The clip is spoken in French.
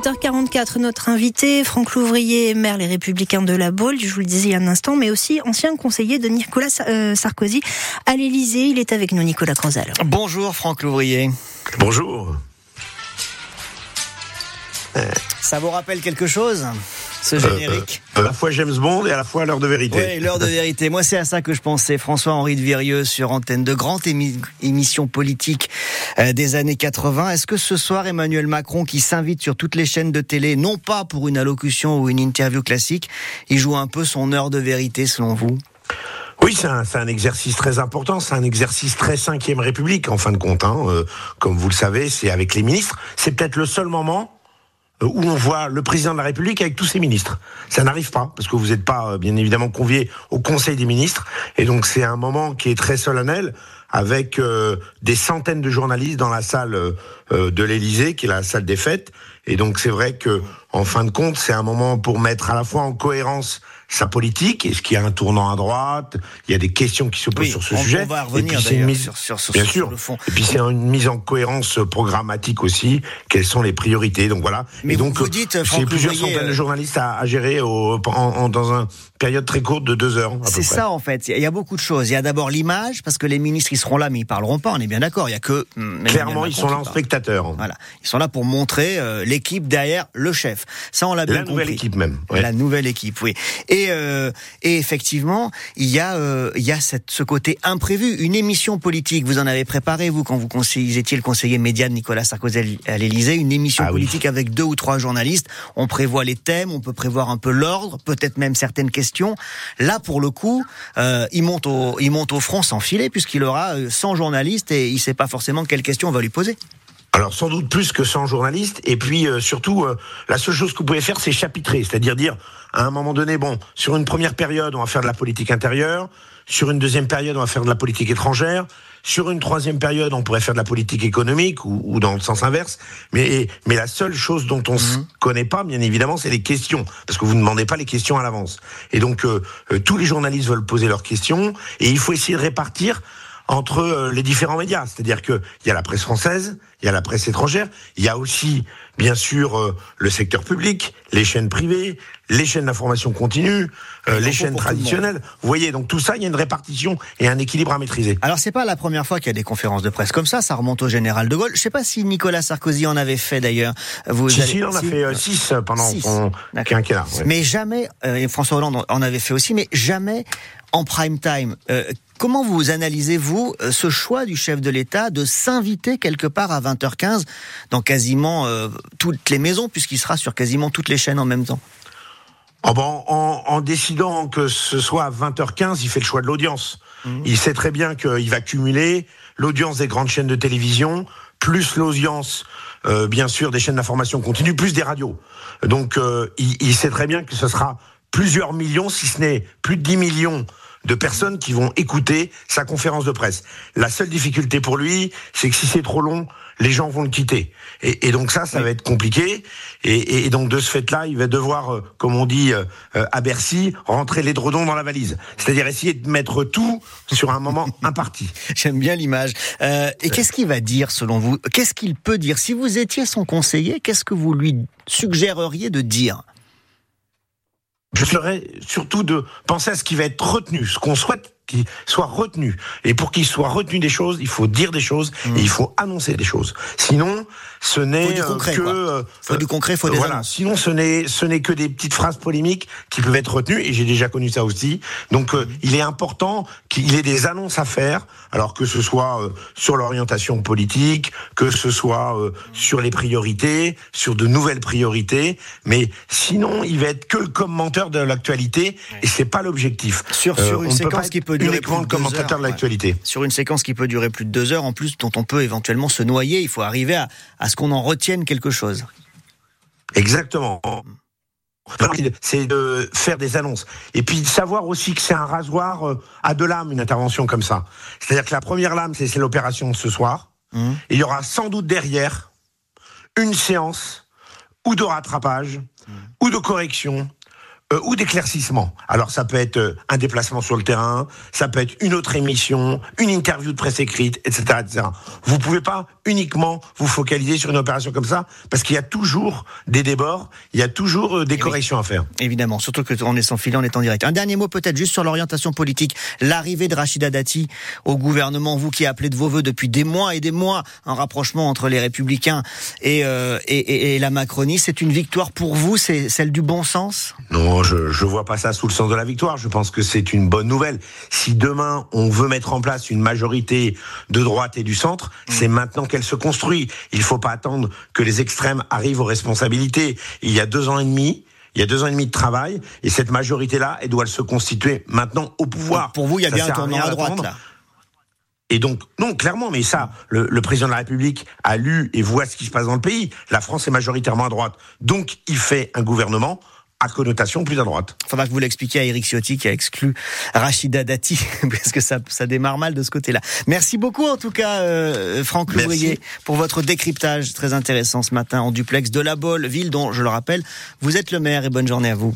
7h44, notre invité, Franck Louvrier, maire Les Républicains de la Baule, je vous le disais il y a un instant, mais aussi ancien conseiller de Nicolas euh, Sarkozy à l'Élysée. Il est avec nous, Nicolas Crozal. Bonjour Franck Louvrier. Bonjour. Ça vous rappelle quelque chose? Ce Euh, générique À la fois James Bond et à la fois l'heure de vérité. Oui, l'heure de vérité. Moi, c'est à ça que je pensais. François-Henri de Virieux sur antenne de grandes émi- émissions politiques euh, des années 80. Est-ce que ce soir, Emmanuel Macron, qui s'invite sur toutes les chaînes de télé, non pas pour une allocution ou une interview classique, il joue un peu son heure de vérité, selon vous? Oui, c'est un, exercice très important, c'est un exercice très cinquième République en fin de compte. Hein. Euh, comme vous le savez, c'est avec les ministres. C'est peut-être le seul moment euh, où on voit le président de la République avec tous ses ministres. Ça n'arrive pas, parce que vous n'êtes pas, euh, bien évidemment, convié au Conseil des ministres. Et donc, c'est un moment qui est très solennel, avec euh, des centaines de journalistes dans la salle euh, euh, de l'Élysée, qui est la salle des fêtes. Et donc, c'est vrai que, en fin de compte, c'est un moment pour mettre à la fois en cohérence sa politique, est-ce qu'il y a un tournant à droite Il y a des questions qui se posent Oui, sur ce on- sujet. on va Et revenir puis, une d'ailleurs mise- sur- sur- sur- bien sur sûr. le fond. Et puis c'est une mise en cohérence programmatique aussi. Quelles sont les priorités? Donc voilà. Mais et donc vous dites, c'est plusieurs Louvrier, centaines de euh, journalistes à, à gérer au, en, en- dans une période très courte de deux heures. C'est ça en fait. Il y a beaucoup de choses. Il y a d'abord l'image, parce que les ministres ils seront là, mais ils parleront pas. On est bien d'accord. Il y a que Emmanuel Clairement, ils sont là en spectateur. Voilà, ils sont là pour montrer euh, l'équipe derrière le chef. Ça, on l'a bien La nouvelle compris. équipe même. ouais. La nouvelle équipe, oui. Et, euh, et effectivement, il y a, euh, il y a cette, ce côté imprévu. Une émission politique, vous en avez préparé, vous, quand vous étiez le conseiller média de Nicolas Sarkozy à l'Élysée, une émission Ah oui. politique avec deux ou trois journalistes. On prévoit les thèmes, on peut prévoir un peu l'ordre, peut-être même certaines questions. Là, pour le coup, euh, il, monte au, il monte au front sans filet, puisqu'il aura euh, 100 journalistes et il sait pas forcément quelles questions on va lui poser. Alors sans doute plus que 100 journalistes. Et puis euh, surtout, euh, la seule chose que vous pouvez faire, c'est chapitrer, c'est-à-dire dire à un moment donné, bon, sur une première période, on va faire de la politique intérieure. Sur une deuxième période, on va faire de la politique étrangère. Sur une troisième période, on pourrait faire de la politique économique ou, ou dans le sens inverse. Mais, mais la seule chose dont on ne connaît pas, bien évidemment, c'est les questions. Parce que vous ne demandez pas les questions à l'avance. Et donc, euh, euh, tous les journalistes veulent poser leurs questions. Et il faut essayer de répartir entre euh, les différents médias. C'est-à-dire qu'il y a la presse française, il y a la presse étrangère, il y a aussi, bien sûr, euh, le secteur public, les chaînes privées, les chaînes d'information continue, euh, les chaînes traditionnelles. Vous voyez, donc tout ça, il y a une répartition et un équilibre à maîtriser. Alors c'est pas la première fois qu'il y a des conférences de presse comme ça, ça remonte au général de Gaulle. Je sais pas si Nicolas Sarkozy en avait fait d'ailleurs. Vous Si, allez- si, en a si fait euh, six pendant Six. son quinquennat. ouais. Mais jamais, euh, et François Hollande en avait fait aussi, mais jamais en prime time. Comment vous analysez, vous, euh, ce choix du chef de l'État de s'inviter quelque part à 20h15 dans quasiment euh, toutes les maisons, puisqu'il sera sur quasiment toutes les chaînes en même temps? Oh bon, en, en décidant que ce soit à 20h15, il fait le choix de l'audience. Il sait très bien qu'il va cumuler l'audience des grandes chaînes de télévision, plus l'audience, euh, bien sûr, des chaînes d'information continue, plus des radios. Donc, euh, il, il sait très bien que ce sera plusieurs millions, si ce n'est plus de 10 millions de personnes qui vont écouter sa conférence de presse. La seule difficulté pour lui, c'est que si c'est trop long, les gens vont le quitter. Et, et donc ça, ça va être compliqué. Et, donc de ce fait-là, il va devoir, euh, comme on dit euh, euh, à Bercy, rentrer les dredons dans la valise. C'est-à-dire essayer de mettre tout sur un moment imparti. J'aime bien l'image. Euh, et qu'est-ce qu'il va dire selon vous? Qu'est-ce qu'il peut dire? Si vous étiez son conseiller, qu'est-ce que vous lui suggéreriez de dire? Je serais surtout de penser à ce qui va être retenu, ce qu'on souhaite qu'il soit retenu. Et pour qu'il soit retenu des choses, il faut dire des choses et il faut annoncer des choses. Sinon, ce n'est euh, que euh, Faut du concret, faut des voilà. annonces. Sinon, ce n'est ce n'est que des petites phrases polémiques qui peuvent être retenues et j'ai déjà connu ça aussi. Donc, euh, il est important qu'il ait des annonces à faire, alors que ce soit euh, sur l'orientation politique, que ce soit euh, sur les priorités, sur de nouvelles priorités. Mais sinon, il va être que le commentateur de l'actualité et c'est pas l'objectif. Sur- Euh, sur une séquence être qui peut durer uniquement le commentateur de l'actualité. Sur une séquence qui peut durer plus de deux heures, en plus, dont on peut éventuellement se noyer, il faut arriver à, à ce qu'on en retienne quelque chose. Exactement. C'est de faire des annonces. Et puis de savoir aussi que c'est un rasoir euh, à deux lames, une intervention comme ça. C'est-à-dire que la première lame, c'est l'opération ce soir. Mhm. Et il y aura sans doute derrière une séance ou de rattrapage, ou de correction, euh, ou d'éclaircissement. Alors ça peut être euh, un déplacement sur le terrain, ça peut être une autre émission, une interview de presse écrite, etc., etc. Vous pouvez pas uniquement vous focaliser sur une opération comme ça, parce qu'il y a toujours des débords, il y a toujours euh, des corrections à faire. Évidemment, surtout que on est sans filet, on est en direct. Un dernier mot peut-être juste sur l'orientation politique, l'arrivée de Rachida Dati au gouvernement, vous qui appelez de vos voeux depuis des mois et des mois un rapprochement entre les Républicains et, et, et, et la Macronie, c'est une victoire pour vous, c'est celle du bon sens? Non, je ne vois pas ça sous le sens de la victoire. Je pense que c'est une bonne nouvelle. Si demain on veut mettre en place une majorité de droite et du centre, mmh. c'est maintenant qu'elle se construit. Il ne faut pas attendre que les extrêmes arrivent aux responsabilités. Il y a deux ans et demi, il y a deux ans et demi de travail, et cette majorité-là, elle doit se constituer maintenant au pouvoir. Pour vous, il y a bien un tournant à droite là. Et donc, non, clairement, mais ça, le, le, président de la République a lu et voit ce qui se passe dans le pays. La France est majoritairement à droite. Donc, il fait un gouvernement à connotation plus à droite. Faudra que vous l'expliquiez à Eric Ciotti qui a exclu Rachida Dati parce que ça, ça démarre mal de ce côté-là. Merci beaucoup en tout cas euh, Franck Louvrier pour votre décryptage très intéressant ce matin en duplex de La Bolle, ville dont je le rappelle, vous êtes le maire et bonne journée à vous.